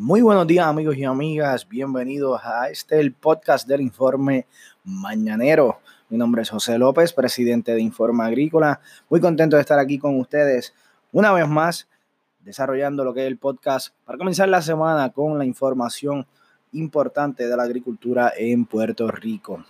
Muy buenos días amigos y amigas, bienvenidos a este el podcast del informe mañanero. Mi nombre es José López, presidente de Informe Agrícola. Muy contento de estar aquí con ustedes una vez más, desarrollando lo que es el podcast para comenzar la semana con la información importante de la agricultura en Puerto Rico.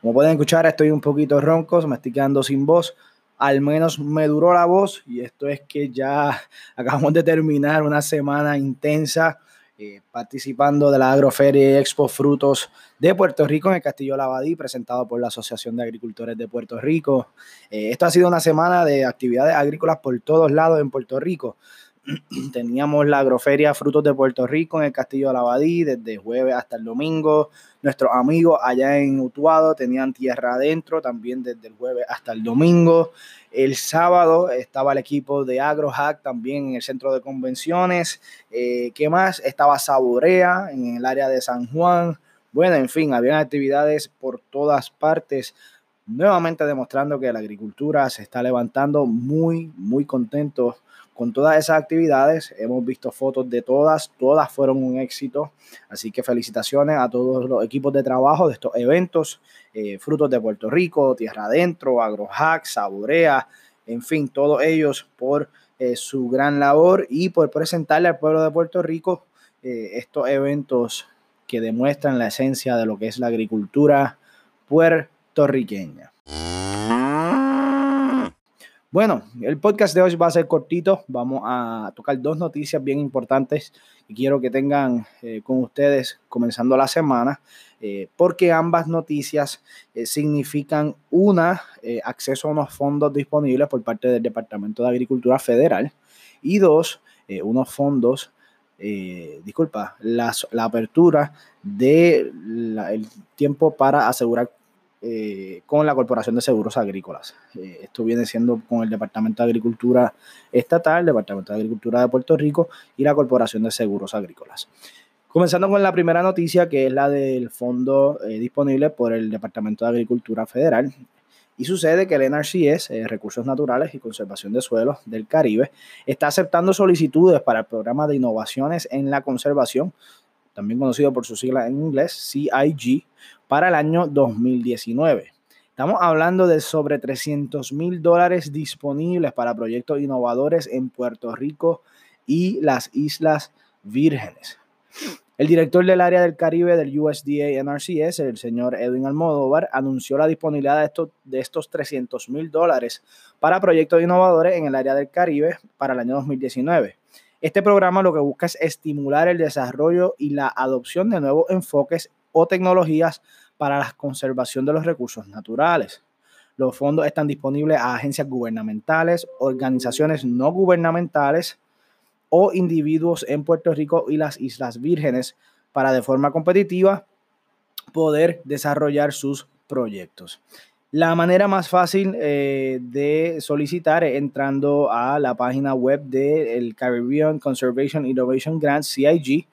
Como pueden escuchar, estoy un poquito ronco, me estoy quedando sin voz. Al menos me duró la voz y esto es que ya acabamos de terminar una semana intensa eh, participando de la Agroferia Expo Frutos de Puerto Rico en el Castillo Lavadí, presentado por la Asociación de Agricultores de Puerto Rico. Eh, esto ha sido una semana de actividades agrícolas por todos lados en Puerto Rico. Teníamos la Agroferia Frutos de Puerto Rico en el Castillo Lavadí desde jueves hasta el domingo. Nuestros amigos allá en Utuado tenían tierra adentro también desde el jueves hasta el domingo. El sábado estaba el equipo de AgroHack también en el centro de convenciones. Eh, ¿Qué más? Estaba Saborea en el área de San Juan. Bueno, en fin, había actividades por todas partes. Nuevamente demostrando que la agricultura se está levantando muy, muy contentos con todas esas actividades. Hemos visto fotos de todas, todas fueron un éxito. Así que felicitaciones a todos los equipos de trabajo de estos eventos. Eh, Frutos de Puerto Rico, Tierra Adentro, AgroHack, Saborea, en fin, todos ellos por eh, su gran labor y por presentarle al pueblo de Puerto Rico eh, estos eventos que demuestran la esencia de lo que es la agricultura. Bueno, el podcast de hoy va a ser cortito. Vamos a tocar dos noticias bien importantes y quiero que tengan eh, con ustedes comenzando la semana, eh, porque ambas noticias eh, significan una, acceso a unos fondos disponibles por parte del Departamento de Agricultura Federal y dos, unos fondos disculpa, la, apertura del de tiempo para asegurar eh, con la Corporación de Seguros Agrícolas. Eh, esto viene siendo con el Departamento de Agricultura Estatal, Departamento de Agricultura de Puerto Rico y la Corporación de Seguros Agrícolas. Comenzando con la primera noticia, que es la del fondo eh, disponible por el Departamento de Agricultura Federal. Y sucede que el NRCS, Recursos Naturales y Conservación de Suelos del Caribe, está aceptando solicitudes para el programa de innovaciones en la conservación, también conocido por su sigla en inglés, CIG, para el año 2019. Estamos hablando de sobre 300 mil dólares disponibles para proyectos innovadores en Puerto Rico y las Islas Vírgenes. El director del área del Caribe del USDA NRCS, el señor Edwin Almodóvar, anunció la disponibilidad de estos, de estos 300 mil dólares para proyectos innovadores en el área del Caribe para el año 2019. Este programa lo que busca es estimular el desarrollo y la adopción de nuevos enfoques o tecnologías para la conservación de los recursos naturales. Los fondos están disponibles a agencias gubernamentales, organizaciones no gubernamentales o individuos en Puerto Rico y las Islas Vírgenes para de forma competitiva poder desarrollar sus proyectos. La manera más fácil eh, de solicitar es entrando a la página web del Caribbean Conservation Innovation Grant, CIG,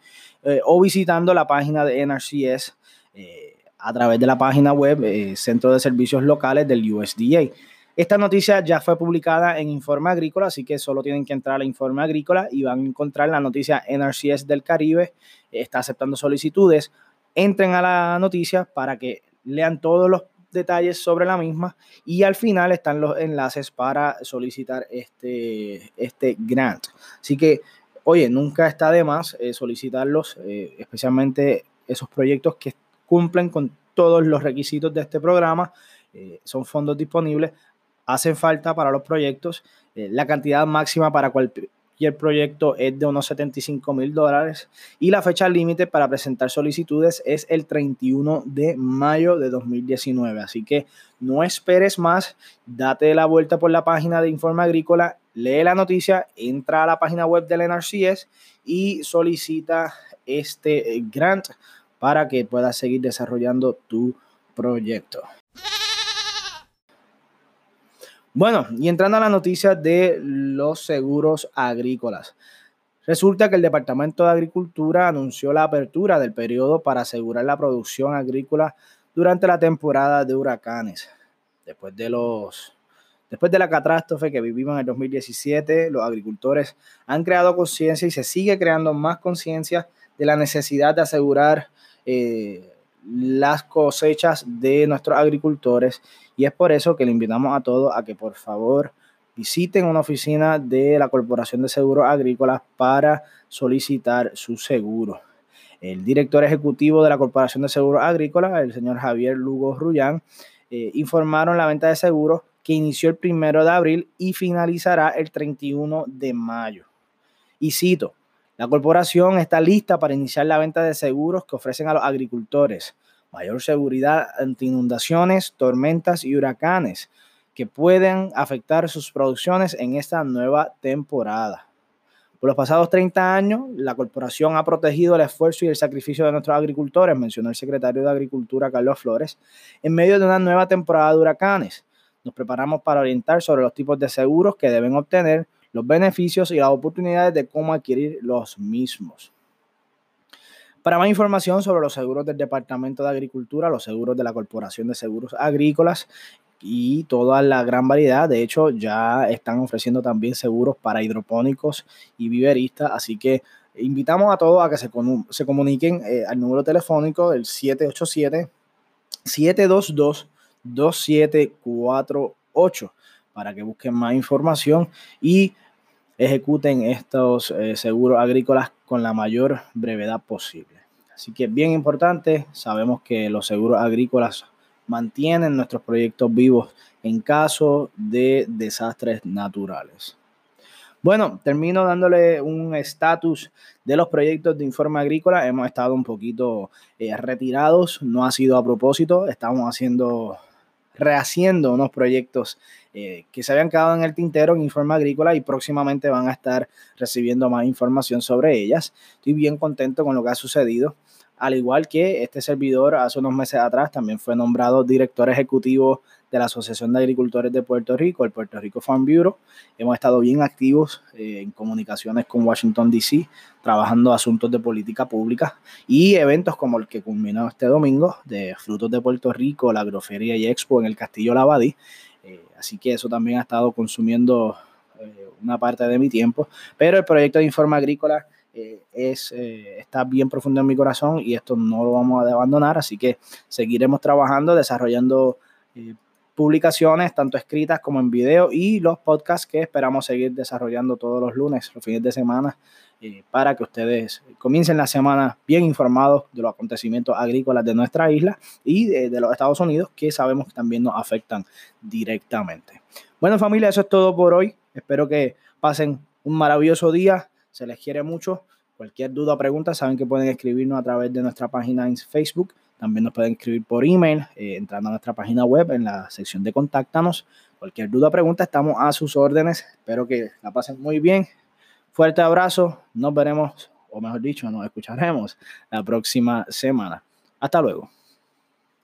eh, o visitando la página de NRCS eh, a través de la página web Centro de Servicios Locales del USDA. Esta noticia ya fue publicada en Informe Agrícola, así que solo tienen que entrar a Informe Agrícola y van a encontrar la noticia NRCS del Caribe, está aceptando solicitudes. Entren a la noticia para que lean todos los detalles sobre la misma y al final están los enlaces para solicitar este, este grant. Así que, oye, nunca está de más eh, solicitarlos, eh, especialmente esos proyectos que cumplen con todos los requisitos de este programa. Eh, son fondos disponibles, hacen falta para los proyectos. la cantidad máxima para cualquier y el proyecto es de unos 75 mil dólares y la fecha límite para presentar solicitudes es el 31 de mayo de 2019. Así que no esperes más, date la vuelta por la página de Informe Agrícola, lee la noticia, entra a la página web del NRCS y solicita este grant para que puedas seguir desarrollando tu proyecto. Bueno, y entrando a la noticia de los seguros agrícolas. Resulta que el Departamento de Agricultura anunció la apertura del periodo para asegurar la producción agrícola durante la temporada de huracanes. Después de los Después de la catástrofe que vivimos en el 2017, los agricultores han creado conciencia y se sigue creando más conciencia de la necesidad de asegurar eh, las cosechas de nuestros agricultores y es por eso que le invitamos a todos a que por favor visiten una oficina de la Corporación de Seguros Agrícolas para solicitar su seguro. El director ejecutivo de la Corporación de Seguros Agrícolas, el señor Javier Lugo Rullán, eh, informaron la venta de seguros que inició el primero de abril y finalizará el 31 de mayo. Y cito, la corporación está lista para iniciar la venta de seguros que ofrecen a los agricultores mayor seguridad ante inundaciones, tormentas y huracanes que pueden afectar sus producciones en esta nueva temporada. Por los pasados 30 años, la corporación ha protegido el esfuerzo y el sacrificio de nuestros agricultores, mencionó el secretario de Agricultura, Carlos Flores, en medio de una nueva temporada de huracanes. Nos preparamos para orientar sobre los tipos de seguros que deben obtener, los beneficios y las oportunidades de cómo adquirir los mismos. Para más información sobre los seguros del Departamento de Agricultura, los seguros de la Corporación de Seguros Agrícolas y toda la gran variedad. De hecho, ya están ofreciendo también seguros para hidropónicos y viveristas. Así que invitamos a todos a que se, comuniquen eh, al número telefónico del 787-722-2748 para que busquen más información y ejecuten estos eh, seguros agrícolas con la mayor brevedad posible. Así que bien importante, sabemos que los seguros agrícolas mantienen nuestros proyectos vivos en caso de desastres naturales. Bueno, termino dándole un estatus de los proyectos de informe agrícola. Hemos estado un poquito eh, retirados, no ha sido a propósito, estamos haciendo, rehaciendo unos proyectos eh, que se habían quedado en el tintero en informe agrícola y próximamente van a estar recibiendo más información sobre ellas. Estoy bien contento con lo que ha sucedido al igual que este servidor hace unos meses atrás también fue nombrado director ejecutivo de la Asociación de Agricultores de Puerto Rico, el Puerto Rico Farm Bureau. Hemos estado bien activos eh, en comunicaciones con Washington, D.C., trabajando asuntos de política pública y eventos como el que culminó este domingo de Frutos de Puerto Rico, la Agroferia y Expo en el Castillo Lavadí. Eh, así que eso también ha estado consumiendo eh, una parte de mi tiempo. Pero el proyecto de Informa Agrícola eh, es, eh, está bien profundo en mi corazón y esto no lo vamos a abandonar, así que seguiremos trabajando, desarrollando eh, publicaciones, tanto escritas como en video, y los podcasts que esperamos seguir desarrollando todos los lunes, los fines de semana, para que ustedes comiencen la semana bien informados de los acontecimientos agrícolas de nuestra isla y de, de los Estados Unidos, que sabemos que también nos afectan directamente. Bueno familia, eso es todo por hoy. Espero que pasen un maravilloso día se les quiere mucho. Cualquier duda o pregunta, saben que pueden escribirnos a través de nuestra página en Facebook. También nos pueden escribir por email, eh, entrando a nuestra página web en la sección de Contáctanos. Cualquier duda o pregunta, estamos a sus órdenes. Espero que la pasen muy bien. Fuerte abrazo. Nos veremos, o mejor dicho, nos escucharemos la próxima semana. Hasta luego.